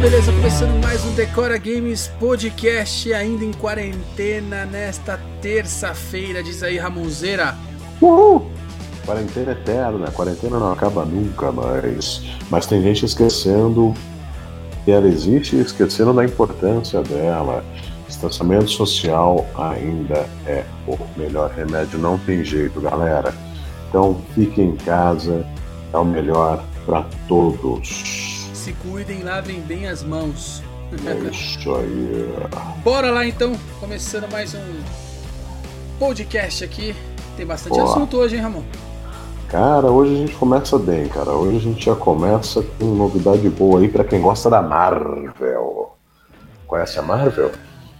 beleza? Começando mais um Decora Games Podcast, ainda em quarentena, nesta terça-feira, diz aí Ramonzeira. Uhul! Quarentena eterna, quarentena não acaba nunca mais. Mas tem gente esquecendo que ela existe e esquecendo da importância dela. Distanciamento social ainda é o melhor remédio, não tem jeito, galera. Então fique em casa, é o melhor para todos. Se cuidem, lavem bem as mãos. É isso aí. Bora lá então, começando mais um podcast aqui. Tem bastante Boa. assunto hoje, hein, Ramon? Cara, hoje a gente começa bem, cara. Hoje a gente já começa com novidade boa aí para quem gosta da Marvel. Conhece a Marvel?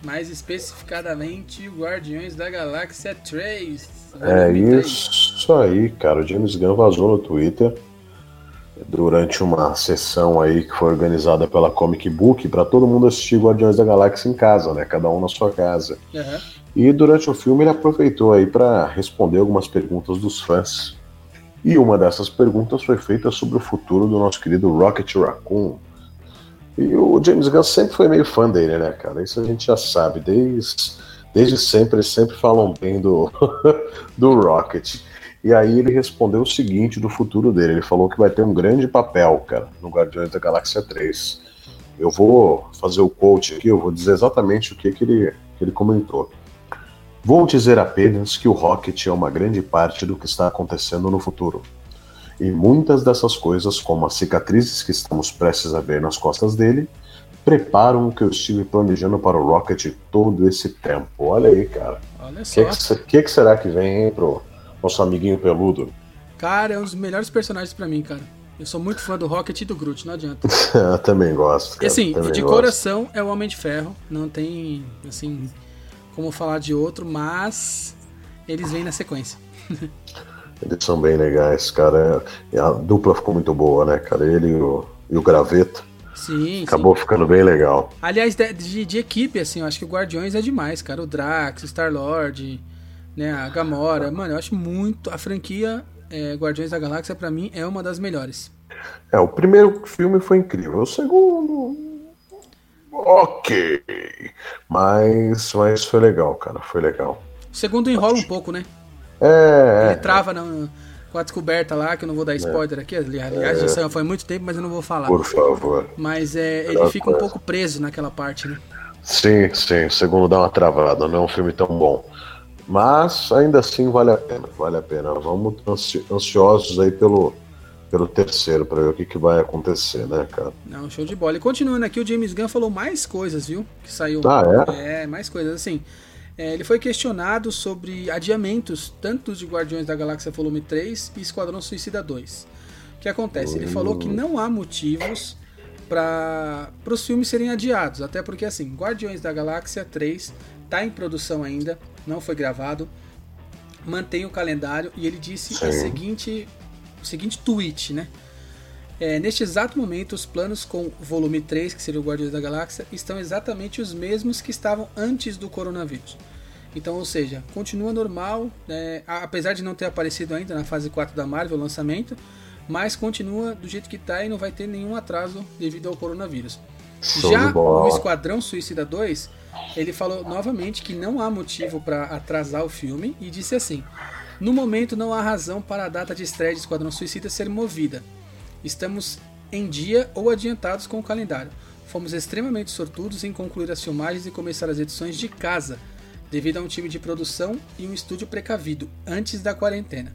Mais especificadamente, Guardiões da Galáxia 3. É isso aí, cara. O James Gunn vazou no Twitter durante uma sessão aí que foi organizada pela Comic Book para todo mundo assistir Guardiões da Galáxia em casa, né? Cada um na sua casa. Aham. E durante o filme ele aproveitou aí para responder algumas perguntas dos fãs. E uma dessas perguntas foi feita sobre o futuro do nosso querido Rocket Raccoon. E o James Gunn sempre foi meio fã dele, né, cara? Isso a gente já sabe. Desde, desde sempre, eles sempre falam bem do, do Rocket. E aí ele respondeu o seguinte do futuro dele. Ele falou que vai ter um grande papel, cara, no Guardiões da Galáxia 3. Eu vou fazer o quote aqui, eu vou dizer exatamente o que, que, ele, que ele comentou. Vou dizer apenas que o Rocket é uma grande parte do que está acontecendo no futuro. E muitas dessas coisas, como as cicatrizes que estamos prestes a ver nas costas dele, preparam o que eu estive planejando para o Rocket todo esse tempo. Olha aí, cara. Olha O só. que, que que será que vem hein, pro nosso amiguinho peludo? Cara, é um dos melhores personagens pra mim, cara. Eu sou muito fã do Rocket e do Groot, não adianta. Eu também gosto. E cara, assim, também de gosto. coração é o Homem de Ferro. Não tem, assim, como falar de outro, mas eles vêm na sequência. Eles são bem legais, cara. E a dupla ficou muito boa, né, cara? Ele e o, e o Graveto. Sim, Acabou ficando bem legal. sim. Aliás, de, de- de equipe, assim, eu acho que o Guardiões é demais, cara. O Drax, o Star-Lord, né, a Gamora. Mano, eu acho muito... A franquia é, Guardiões da Galáxia, pra mim, é uma das melhores. É, o primeiro filme foi incrível. O segundo. Ok. Mas, mas foi legal, cara. Foi legal. O segundo enrola um pouco, né? É. Ele trava na- com a descoberta lá, que eu não vou dar spoiler aqui. ali- Aliás, isso foi muito tempo, mas eu não vou falar. Por favor. Mas é, ele fica um coisa. pouco preso naquela parte, né? Sim, sim. O segundo dá uma travada. Não é um filme tão bom. Mas ainda assim vale a pena. Vale a pena. Vamos ansi- ansiosos aí pelo, pelo terceiro para ver o que, que vai acontecer, né, cara? Não, show de bola. E continuando aqui, o James Gunn falou mais coisas, viu? Que saiu. Ah, é? mais coisas. Assim, é, ele foi questionado sobre adiamentos, tanto de Guardiões da Galáxia Volume 3 e Esquadrão Suicida 2. O que acontece? Ele falou que não há motivos para os filmes serem adiados. Até porque, assim, Guardiões da Galáxia 3 tá em produção ainda, não foi gravado. Mantém o calendário e ele disse a seguinte, o seguinte tweet, né? É, neste exato momento, os planos com o volume 3, que seria o Guardiões da Galáxia, estão exatamente os mesmos que estavam antes do coronavírus. Então, ou seja, continua normal, né, apesar de não ter aparecido ainda na fase 4 da Marvel, o lançamento, mas continua do jeito que está e não vai ter nenhum atraso devido ao coronavírus. Show Já o Esquadrão Suicida 2, ele falou novamente que não há motivo para atrasar o filme e disse assim: No momento não há razão para a data de estreia de Esquadrão Suicida ser movida. Estamos em dia ou adiantados com o calendário. Fomos extremamente sortudos em concluir as filmagens e começar as edições de casa, devido a um time de produção e um estúdio precavido, antes da quarentena.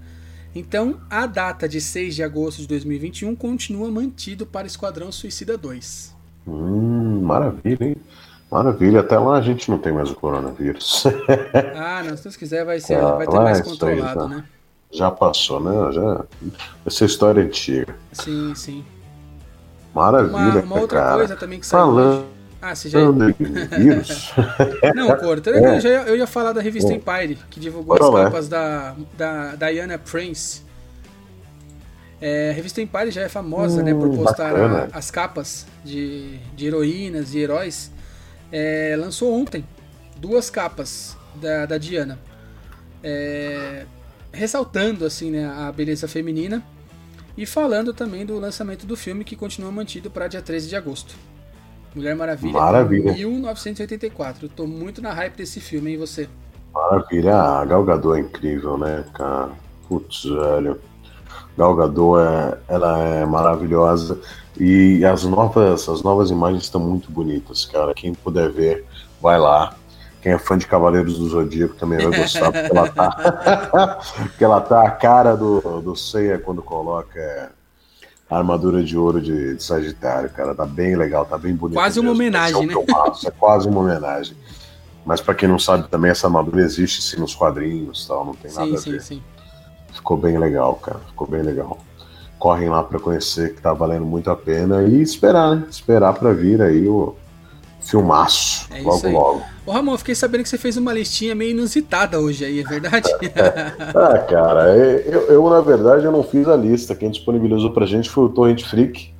Então, a data de 6 de agosto de 2021 continua mantido para Esquadrão Suicida 2. Hum, maravilha, hein? Maravilha. Até lá a gente não tem mais o coronavírus. Ah, não, se Deus quiser vai, ser, Ah, vai ter mais aí, controlado, tá. né? Já passou, né? Já... Essa história é antiga. Sim, sim. Maravilha, Uma, uma outra cara. coisa também que saiu Falando hoje. Ah, você já. vírus. Não, eu, eu já ia, eu ia falar da revista Empire, que divulgou as lá. capas da, da Diana Prince. É, a revista Empire já é famosa, né, por Hum, postar a- as capas de, de heroínas e heróis. É, lançou ontem duas capas da, da Diana. É, ressaltando assim né, a beleza feminina e falando também do lançamento do filme que continua mantido para dia 13 de agosto. Mulher Maravilha, Maravilha. 1984. Eu tô muito na hype desse filme, hein, você? Maravilha. A Gal Gadot é incrível, né, cara? Putz, velho. Gal Gadot é, ela é maravilhosa e as novas, as novas imagens estão muito bonitas, cara. Quem puder ver, vai lá. Quem é fã de Cavaleiros do Zodíaco também vai gostar, porque ela tá, porque ela tá a cara do, do Seiya quando coloca é, a armadura de ouro de, de, Sagitário, cara. Tá bem legal, tá bem bonito. Quase mesmo. uma homenagem, né? É quase uma homenagem. Mas para quem não sabe também, essa armadura existe sim nos quadrinhos tal, não tem sim, nada a sim, ver. Sim. Ficou bem legal, cara. Ficou bem legal. Correm lá para conhecer, que tá valendo muito a pena. E esperar, né? Esperar para vir aí o filmaço. É logo, logo. Ô Ramon, fiquei sabendo que você fez uma listinha meio inusitada hoje aí, é verdade? ah, cara, eu, eu, na verdade eu não fiz a lista. Quem disponibilizou pra gente foi o Torrent Freak.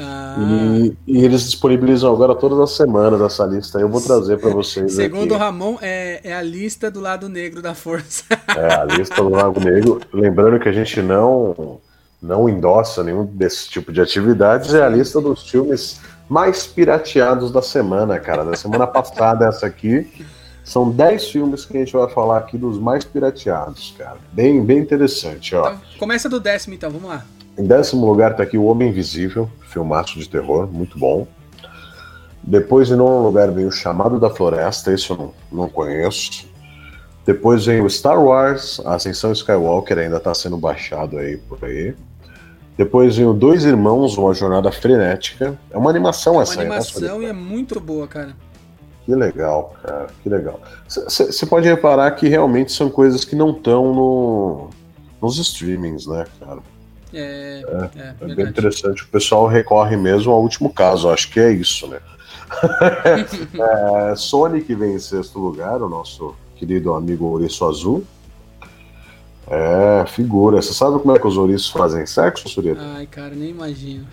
Ah. E, e, eles disponibilizam agora todas as semanas essa lista. Eu vou trazer para vocês. Segundo aqui. o Ramon, é, é, a lista do lado negro da força. É a lista do lado negro. Lembrando que a gente não não endossa nenhum desse tipo de atividades. É a lista dos filmes mais pirateados da semana, cara. Da semana passada, essa aqui. São 10 filmes que a gente vai falar aqui dos mais pirateados, cara. Bem, bem interessante, ó. Então, começa do décimo, então, vamos lá. Em décimo lugar tá aqui O Homem Invisível, filmaço de terror, muito bom. Depois, em nono lugar, vem O Chamado da Floresta, esse eu não, não conheço. Depois vem o Star Wars, a Ascensão Skywalker, ainda tá sendo baixado aí por aí. Depois vem o Dois Irmãos, Uma Jornada Frenética. É uma animação é uma essa animação aí, né? e é muito boa, cara. Que legal, cara, que legal. Você pode reparar que realmente são coisas que não estão no, nos streamings, né, cara? É, é, é bem interessante. O pessoal recorre mesmo ao último caso, acho que é isso, né? é, Sonic vem em sexto lugar, o nosso querido amigo Ouriço Azul. É, figura. Você sabe como é que os ouriços fazem sexo, Surita? Ai, cara, nem imagino.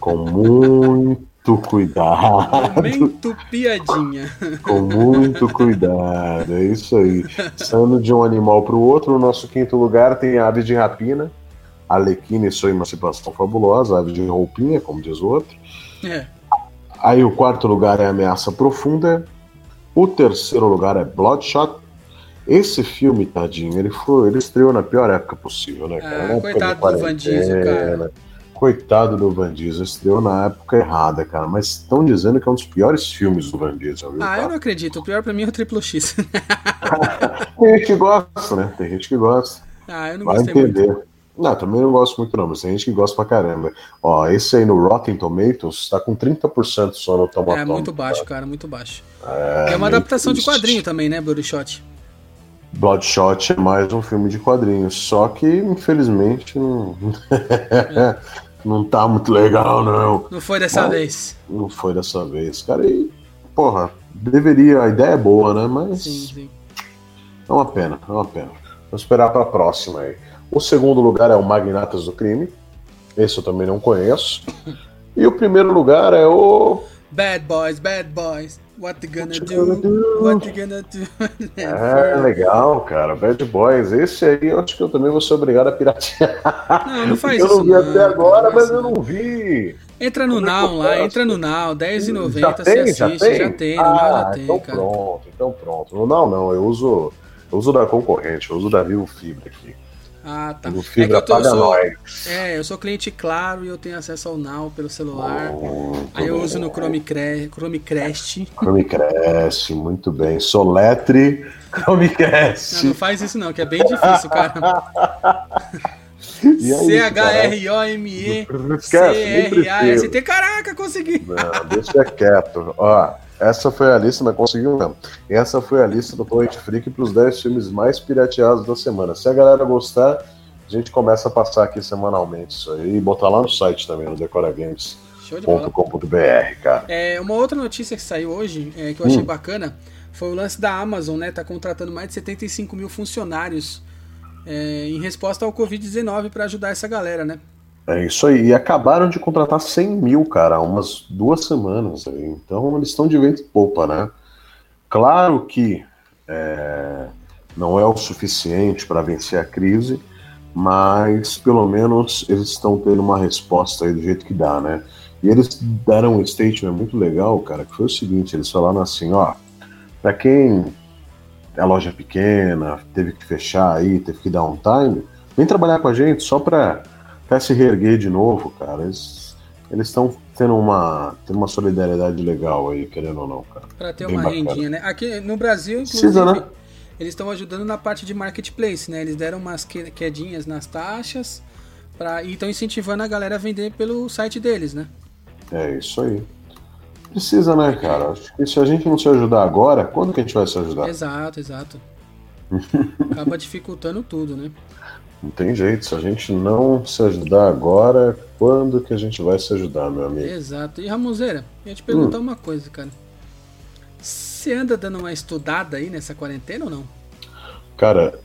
Com muito cuidado. Momento piadinha. Com muito cuidado, é isso aí. Saindo de um animal para o outro, no nosso quinto lugar tem a ave de rapina. Alequina e sua emancipação fabulosa, ave de roupinha, como diz o outro. É. Aí o quarto lugar é Ameaça Profunda. O terceiro lugar é Bloodshot. Esse filme, tadinho, ele foi, ele estreou na pior época possível, né, cara? Ah, coitado do Van Diesel, cara. Coitado do Van Diesel, estreou na época errada, cara. Mas estão dizendo que é um dos piores filmes do Van Diesel, viu? Ah, cara? eu não acredito. O pior pra mim é o Triplo X. tem gente que gosta, né? Tem gente que gosta. Ah, eu não Vai gostei entender. muito. Não, também não gosto muito não, mas tem gente que gosta pra caramba. Ó, esse aí no Rotten Tomatoes tá com 30% só no Tomatom. É muito baixo, cara, muito baixo. É, É uma adaptação de triste. quadrinho também, né, Bloodshot? Bloodshot é mais um filme de quadrinhos, só que infelizmente não, não tá muito legal, não. Não foi dessa Mas- vez. Não foi dessa vez, cara. E, porra, deveria, a ideia é boa, né? Mas Sim, sim. é uma pena, é uma pena. Vamos esperar pra próxima aí. O segundo lugar é o Magnatas do Crime. Esse eu também não conheço. E o primeiro lugar é o. Bad boys, bad boys. What you gonna do? gonna do? What you gonna do? É legal, cara. Bad Boys. Esse aí eu acho que eu também vou ser obrigado a piratear. Não, não faz eu isso não vi não, até agora, não mas eu não. vi. Entra no Como é Now eu lá, entra no Now, 10,90 Já você tem? Já assiste, tem? já tem, no Now ah, já tem, então cara. pronto, então pronto. Não, não, eu uso, eu uso da concorrente, eu uso da Vivo Fibra aqui. Ah, tá. Vivo É Fibra eu, tô, eu sou, é, eu sou cliente claro e eu tenho acesso ao Now pelo celular. Muito Aí eu bem. uso no Chromecre- Chromecast. Chromecast, muito bem. Soletre, Chromecast. Não, não faz isso não, que é bem difícil, cara. C-H-R-O-M-E precisa. C-R-A-S-T. Caraca, consegui! Não, deixa quieto. Ó, essa foi a lista, mas conseguiu mesmo. Essa foi a lista do Torrent Freak para os 10 filmes mais pirateados da semana. Se a galera gostar, a gente começa a passar aqui semanalmente isso aí e botar lá no site também, no decoragames.com.br, cara. É, uma outra notícia que saiu hoje, é, que eu achei Hum. bacana, foi o lance da Amazon, né? Tá contratando mais de 75 mil funcionários é, em resposta ao Covid-19 para ajudar essa galera, né? É isso aí. E acabaram de contratar 100 mil, cara, há umas duas semanas. Então eles estão de vento e poupa, né? Claro que é, não é o suficiente para vencer a crise, mas pelo menos eles estão tendo uma resposta aí do jeito que dá, né? E eles deram um statement muito legal, cara, que foi o seguinte: eles falaram assim, ó, para quem é loja pequena, teve que fechar aí, teve que dar um time, vem trabalhar com a gente só pra, pra se reerguer de novo, cara. Eles estão tendo uma, tendo uma solidariedade legal aí, querendo ou não, cara. Pra ter Bem uma bacana. rendinha, né? Aqui no Brasil, inclusive, Precisa, né? eles estão ajudando na parte de marketplace, né? Eles deram umas quedinhas nas taxas pra, e estão incentivando a galera a vender pelo site deles, né? É isso aí. Precisa, né, cara? Acho que se a gente não se ajudar agora, quando que a gente vai se ajudar? Exato, exato. Acaba dificultando tudo, né? Não tem jeito. Se a gente não se ajudar agora, quando que a gente vai se ajudar, meu amigo? Exato. E Ramonzeira, ia te perguntar hum. uma coisa, cara. Você anda dando uma estudada aí nessa quarentena ou não? Cara,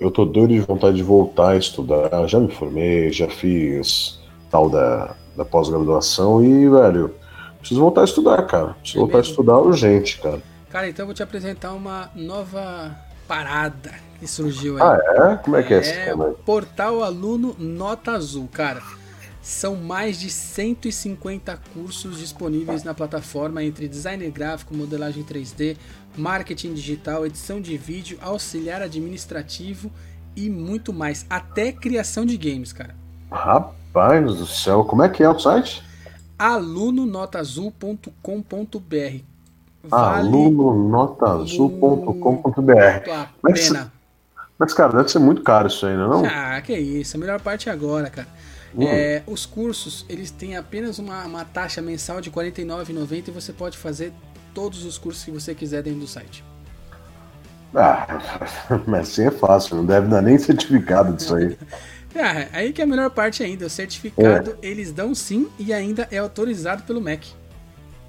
eu tô doido de vontade de voltar a estudar. Já me formei, já fiz tal da, da pós-graduação e, velho, preciso voltar a estudar, cara. Preciso é voltar mesmo? a estudar urgente, cara. Cara, então eu vou te apresentar uma nova parada que surgiu aí. Ah, é? Como é que é, é esse cara? Portal Aluno Nota Azul, cara. São mais de 150 cursos disponíveis na plataforma entre design gráfico, modelagem 3D, marketing digital, edição de vídeo, auxiliar administrativo e muito mais, até criação de games, cara. Rapaz do céu, como é que é o site? alunonotaazul.com.br vale alunonotaazul.com.br mas, mas, cara, deve ser muito caro isso aí, não é? Ah, que isso. A melhor parte é agora, cara. Hum. É, os cursos, eles têm apenas uma, uma taxa mensal de R$ 49,90 e você pode fazer todos os cursos que você quiser dentro do site. Ah, mas assim é fácil, não deve dar nem certificado disso aí. É, aí que é a melhor parte ainda. O certificado é. eles dão sim e ainda é autorizado pelo MEC.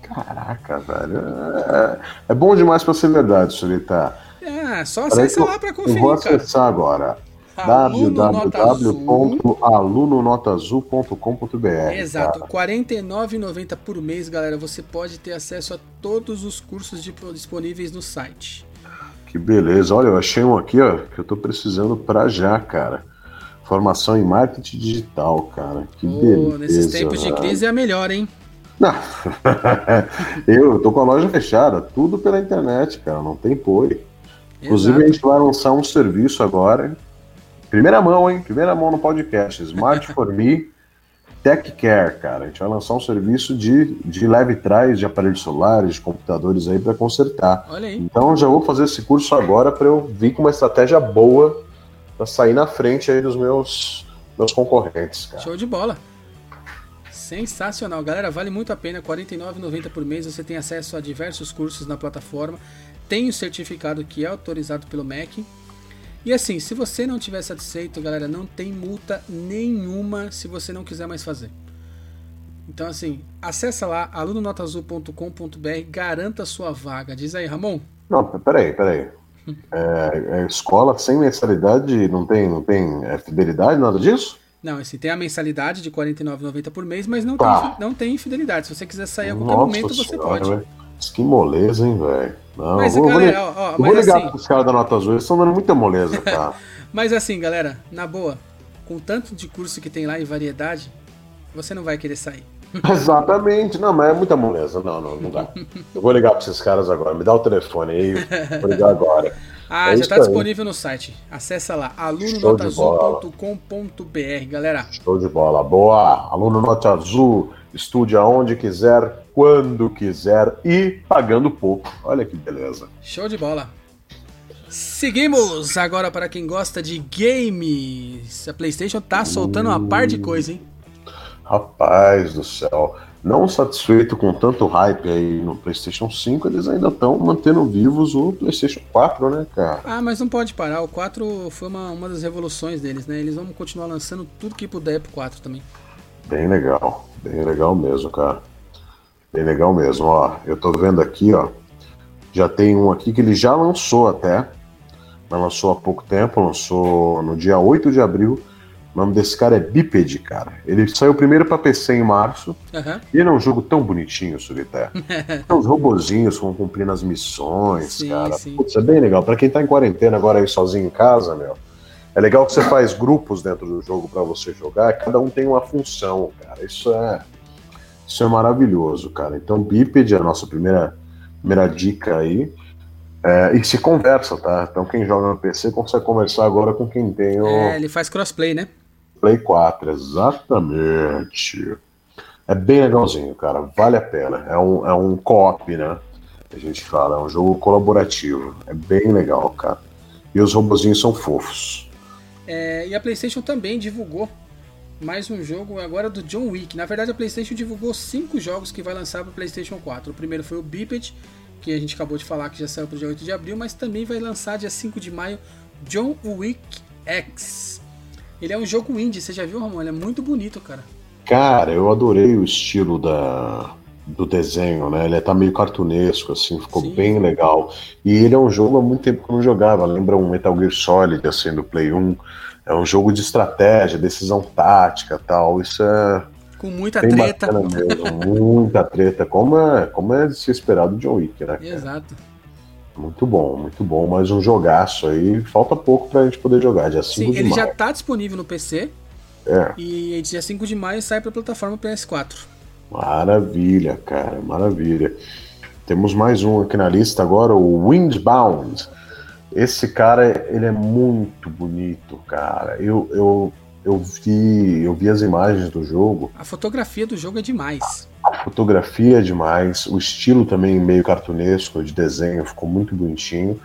Caraca, velho. É, é bom demais para ser verdade, Solita. É, só acessa lá para conferir. Eu vou acessar cara. agora www.alunonotazul.com.br Exato, R$ 49,90 por mês, galera. Você pode ter acesso a todos os cursos disponíveis no site. Que beleza. Olha, eu achei um aqui, ó, que eu tô precisando para já, cara. Formação em marketing digital, cara. Que oh, beleza. Nesses tempos de crise é a melhor, hein? Não. eu tô com a loja fechada, tudo pela internet, cara. Não tem apoio. Inclusive, a gente vai lançar um serviço agora. Primeira mão, hein? Primeira mão no podcast. Smart for Me Tech Care, cara. A gente vai lançar um serviço de, de leve trás de aparelhos celulares, de computadores aí para consertar. Olha aí. Então já vou fazer esse curso agora para eu vir com uma estratégia boa para sair na frente aí dos meus, meus concorrentes, cara. Show de bola. Sensacional, galera, vale muito a pena, R$ 49,90 por mês, você tem acesso a diversos cursos na plataforma, tem o certificado que é autorizado pelo MEC. E assim, se você não tiver satisfeito, galera, não tem multa nenhuma se você não quiser mais fazer. Então assim, acessa lá alunonotaazul.com.br, garanta sua vaga. Diz aí, Ramon. Não, peraí, peraí. É, é, escola sem mensalidade não tem, não tem é, fidelidade, nada disso? Não, assim, tem a mensalidade de R$ 49,90 por mês, mas não, tá. tem, não tem fidelidade. Se você quiser sair a qualquer Nossa momento, você senhora, pode. Véio. Que moleza, hein, velho? Mas, vou, galera, vou, ó, ó, vou ligar assim, pros caras da Nota Azul, eles estão dando muita moleza, cara. mas assim, galera, na boa, com tanto de curso que tem lá e variedade, você não vai querer sair. Exatamente, não, mas é muita moleza. Não, não, não dá. Eu vou ligar para esses caras agora. Me dá o telefone aí, vou ligar agora. Ah, é já está disponível no site. Acesse lá, alunonotazul.com.br, galera. Show de bola, boa. Aluno Nota Azul, estude aonde quiser, quando quiser e pagando pouco. Olha que beleza. Show de bola. Seguimos agora para quem gosta de games. A PlayStation tá soltando uma par de coisa, hein? Rapaz do céu. Não satisfeito com tanto hype aí no PlayStation 5, eles ainda estão mantendo vivos o PlayStation 4, né, cara? Ah, mas não pode parar. O 4 foi uma, uma das revoluções deles, né? Eles vão continuar lançando tudo que puder pro 4 também. Bem legal. Bem legal mesmo, cara. Bem legal mesmo. Ó, eu tô vendo aqui, ó. Já tem um aqui que ele já lançou até. Mas lançou há pouco tempo, lançou no dia 8 de abril o nome desse cara é Biped, cara. Ele saiu primeiro para PC em março. Uhum. E ele é um jogo tão bonitinho, Solitário. Tem uns robozinhos vão cumprindo as missões, sim, cara. Sim. Putz, é bem legal. Para quem tá em quarentena agora aí sozinho em casa, meu. É legal que você faz grupos dentro do jogo para você jogar. Cada um tem uma função, cara. Isso é. Isso é maravilhoso, cara. Então, Biped é a nossa primeira, primeira dica aí. É, e se conversa, tá? Então, quem joga no PC consegue conversar agora com quem tem o. É, ele faz crossplay, né? Play 4, exatamente. É bem legalzinho, cara. Vale a pena. É um, é um co-op, né? A gente fala, é um jogo colaborativo. É bem legal, cara. E os robozinhos são fofos. É, e a PlayStation também divulgou mais um jogo agora do John Wick. Na verdade, a PlayStation divulgou cinco jogos que vai lançar para o PlayStation 4. O primeiro foi o Biped, que a gente acabou de falar que já saiu para o dia 8 de abril, mas também vai lançar dia 5 de maio John Wick X. Ele é um jogo indie, você já viu, Ramon? Ele é muito bonito, cara. Cara, eu adorei o estilo da, do desenho, né? Ele tá meio cartunesco, assim, ficou Sim. bem legal. E ele é um jogo há muito tempo que eu não jogava. Lembra um Metal Gear Solid, assim, do Play 1. É um jogo de estratégia, decisão tática tal. Isso é. Com muita treta. Mesmo, muita treta. Como é, como é de se esperar do John Wick, né? Cara? Exato. Muito bom, muito bom. Mas um jogaço aí. Falta pouco pra gente poder jogar. Dia 5 Sim, de ele maio. já tá disponível no PC. É. E dia 5 de maio sai pra plataforma PS4. Maravilha, cara, maravilha. Temos mais um aqui na lista agora, o Windbound. Esse cara, ele é muito bonito, cara. Eu, eu, eu vi, eu vi as imagens do jogo. A fotografia do jogo é demais. A fotografia é demais, o estilo também meio cartunesco de desenho ficou muito bonitinho.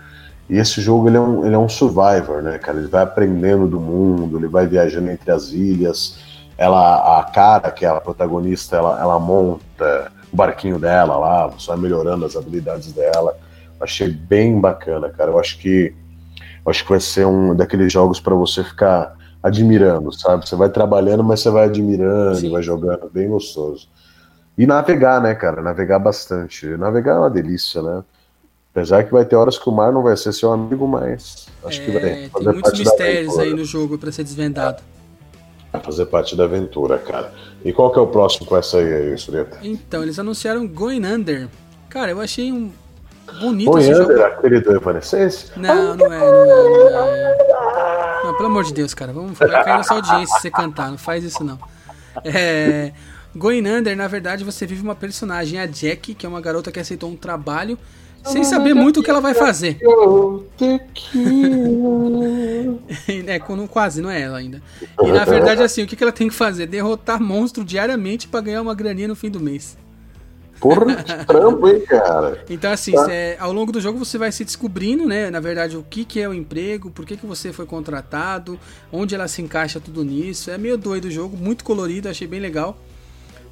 E esse jogo ele é, um, ele é um survivor, né, cara? Ele vai aprendendo do mundo, ele vai viajando entre as ilhas ela, a cara, que é a protagonista, ela, ela monta o barquinho dela lá, você vai melhorando as habilidades dela. Achei bem bacana, cara. Eu acho que eu acho que vai ser um daqueles jogos para você ficar admirando, sabe? Você vai trabalhando, mas você vai admirando, Sim. vai jogando, bem gostoso. E navegar, né, cara? Navegar bastante. Navegar é uma delícia, né? Apesar que vai ter horas que o mar não vai ser seu amigo, mas acho é, que vai. Tem muitos mistérios aí no jogo para ser desvendado. É a fazer parte da aventura, cara. E qual que é o próximo que vai sair aí, Sureta? Então, eles anunciaram Going Under. Cara, eu achei um bonito Going esse Under, jogo. aquele do Evanescence? Não, não é, não é, não é. Não, pelo amor de Deus, cara, vamos vai cair nossa audiência se você cantar, não faz isso não. É, Going Under, na verdade, você vive uma personagem, a Jack, que é uma garota que aceitou um trabalho sem saber muito o que ela vai fazer. é, quase, não é ela ainda. E na verdade, assim, o que ela tem que fazer? Derrotar monstro diariamente para ganhar uma graninha no fim do mês. Porra, que trampo, hein, cara? Então, assim, tá. cê, ao longo do jogo você vai se descobrindo, né? Na verdade, o que, que é o emprego, por que, que você foi contratado, onde ela se encaixa tudo nisso. É meio doido o jogo, muito colorido, achei bem legal.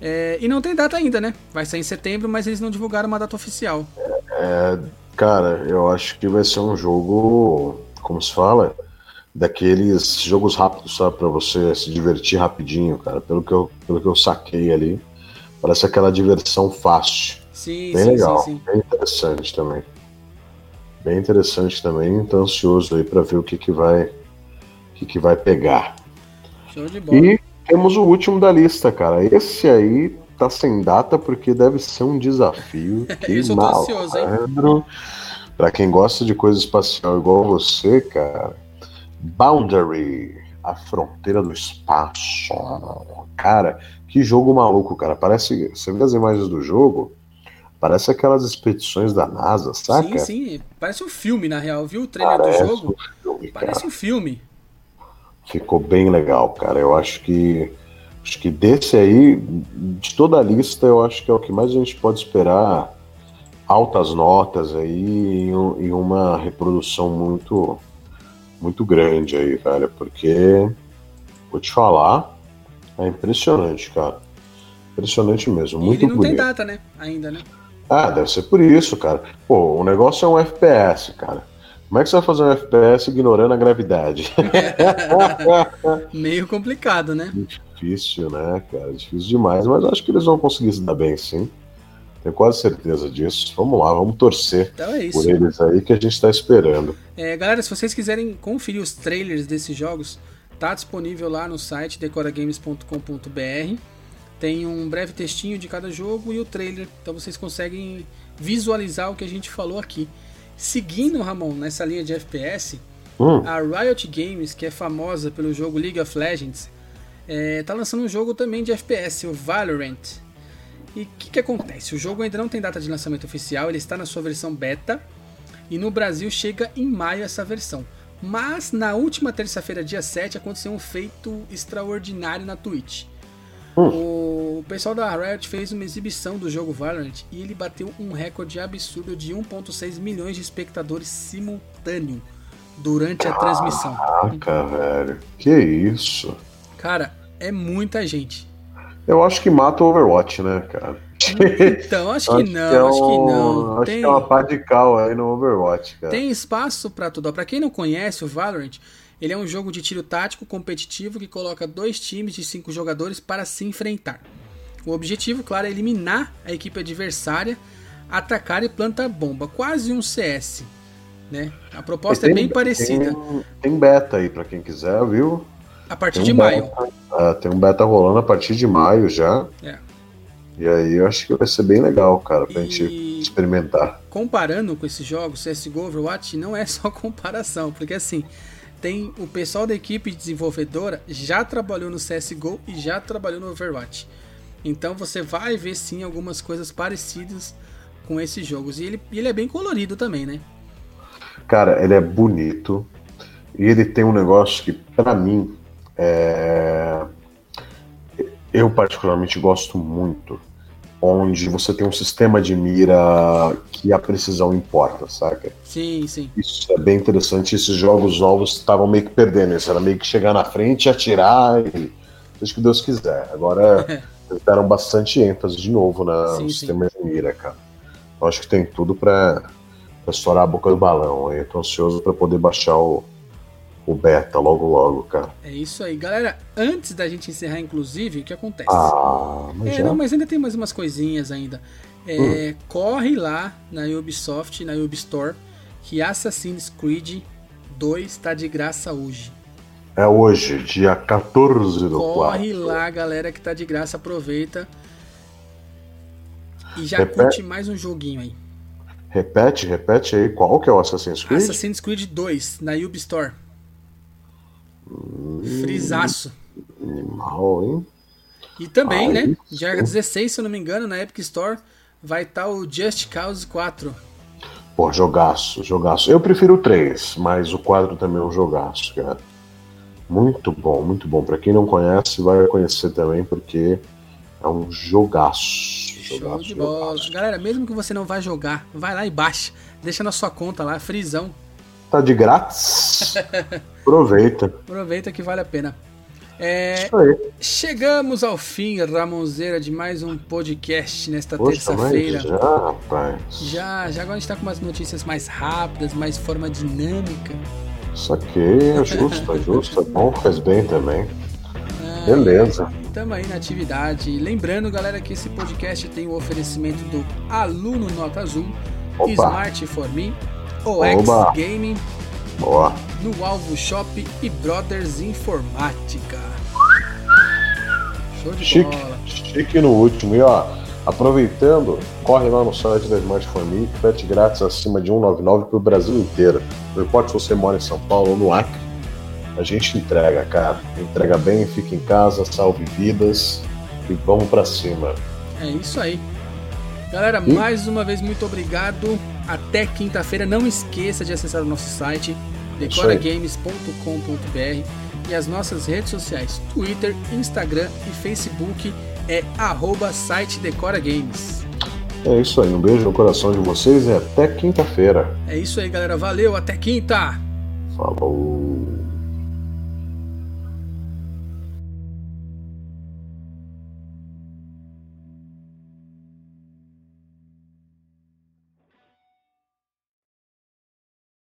É, e não tem data ainda, né? Vai sair em setembro, mas eles não divulgaram uma data oficial. É, cara, eu acho que vai ser um jogo, como se fala, daqueles jogos rápidos, sabe? Pra você se divertir rapidinho, cara. Pelo que eu, pelo que eu saquei ali, parece aquela diversão fácil. Sim, Bem sim, legal, sim, sim. bem interessante também. Bem interessante também, tô ansioso aí pra ver o que que vai, que que vai pegar. Show de bola. E temos o último da lista, cara. Esse aí tá sem data porque deve ser um desafio. Que Eu tô ansioso, hein? Pra quem gosta de coisa espacial igual você, cara. Boundary, a fronteira do espaço. Cara, que jogo maluco, cara. Parece. Você vê as imagens do jogo? Parece aquelas expedições da NASA, saca? Sim, sim. Parece um filme, na real, viu? O trailer Parece do jogo. Um filme, Parece um filme. Ficou bem legal, cara. Eu acho que acho que desse aí, de toda a lista, eu acho que é o que mais a gente pode esperar altas notas aí e uma reprodução muito muito grande aí, velho, porque vou te falar, é impressionante, cara. Impressionante mesmo, e muito ele não bonito. tem data, né? Ainda, né? Ah, deve ser por isso, cara. Pô, o negócio é um FPS, cara. Como é que você vai fazer um FPS ignorando a gravidade? Meio complicado, né? Difícil, né, cara? Difícil demais, mas acho que eles vão conseguir se dar bem, sim. Tenho quase certeza disso. Vamos lá, vamos torcer então é por eles aí que a gente está esperando. É, galera, se vocês quiserem conferir os trailers desses jogos, tá disponível lá no site decoragames.com.br. Tem um breve textinho de cada jogo e o trailer, então vocês conseguem visualizar o que a gente falou aqui. Seguindo, Ramon, nessa linha de FPS, hum. a Riot Games, que é famosa pelo jogo League of Legends, é, tá lançando um jogo também de FPS, o Valorant. E o que, que acontece? O jogo ainda não tem data de lançamento oficial, ele está na sua versão beta e no Brasil chega em maio essa versão. Mas na última terça-feira, dia 7, aconteceu um feito extraordinário na Twitch. Hum. O pessoal da Riot fez uma exibição do jogo Valorant e ele bateu um recorde absurdo de 1.6 milhões de espectadores simultâneo durante a transmissão. Caraca, velho. Que isso? Cara, é muita gente. Eu acho que mata o Overwatch, né, cara? Então, acho que não, que é um, acho que não. Acho tem, que é uma pá de cal aí no Overwatch, cara. Tem espaço para tudo. Para quem não conhece o Valorant, ele é um jogo de tiro tático competitivo que coloca dois times de cinco jogadores para se enfrentar. O objetivo, claro, é eliminar a equipe adversária, atacar e plantar bomba, quase um CS. Né? A proposta tem, é bem parecida. Tem, tem beta aí para quem quiser, viu? A partir um de maio. Beta, tem um beta rolando a partir de maio já. É. E aí eu acho que vai ser bem legal, cara, pra e... gente experimentar. Comparando com esses jogos, CSGO, Overwatch, não é só comparação, porque assim, tem o pessoal da equipe desenvolvedora já trabalhou no CSGO e já trabalhou no Overwatch. Então você vai ver sim algumas coisas parecidas com esses jogos. E ele, ele é bem colorido também, né? Cara, ele é bonito. E ele tem um negócio que, para mim, é... eu particularmente gosto muito onde você tem um sistema de mira que a precisão importa, saca? Sim, sim. Isso é bem interessante. Esses jogos novos estavam meio que perdendo isso. Era meio que chegar na frente, atirar e seja o que Deus quiser. Agora eles deram bastante ênfase de novo na, sim, no sistema sim. de mira, cara. Eu acho que tem tudo para estourar a boca do balão. Eu tô ansioso para poder baixar o, o beta logo logo, cara. É isso aí. Galera, antes da gente encerrar, inclusive, o que acontece? Ah, mas é, já? não, mas ainda tem mais umas coisinhas ainda. É, hum. Corre lá na Ubisoft, na Ubistore, que Assassin's Creed 2 está de graça hoje. É hoje, dia 14 do Corre 4. lá, galera, que tá de graça, aproveita. E já repete, curte mais um joguinho aí. Repete, repete aí, qual que é o Assassin's Creed? Assassin's Creed 2, na Ubistore. Frisaço. Animal, hein? E também, Ai, né? Dia 16, se eu não me engano, na Epic Store, vai estar tá o Just Cause 4. Pô, jogaço, jogaço. Eu prefiro o 3, mas o 4 também é um jogaço, cara. Muito bom, muito bom. Pra quem não conhece, vai conhecer também, porque é um jogaço. Show jogaço, de bola. Jogaço. Galera, mesmo que você não vá jogar, vai lá e baixa. Deixa na sua conta lá, frisão. Tá de grátis. Aproveita. Aproveita que vale a pena. É, chegamos ao fim, Ramonzeira, de mais um podcast nesta terça-feira. Já, rapaz. Já, já agora a gente tá com umas notícias mais rápidas, mais forma dinâmica. Isso aqui é justo, é justo, é bom, faz bem também. Ah, Beleza. Estamos aí na atividade. Lembrando, galera, que esse podcast tem o oferecimento do Aluno Nota Azul, Opa. Smart for Me, OX Oba. Gaming, Boa. No Alvo Shop e Brothers Informática. Show de chique, bola. Chique no último. E ó, aproveitando, corre lá no site da Smart Family, frete grátis acima de 199 para o Brasil inteiro. Não importa se você mora em São Paulo ou no Acre, a gente entrega, cara. Entrega bem, fica em casa, salve vidas e vamos para cima. É isso aí. Galera, mais uma vez, muito obrigado. Até quinta-feira. Não esqueça de acessar o nosso site, decoragames.com.br e as nossas redes sociais, Twitter, Instagram e Facebook é arroba site Decora Games. É isso aí, um beijo no coração de vocês e até quinta-feira. É isso aí, galera. Valeu, até quinta! Falou!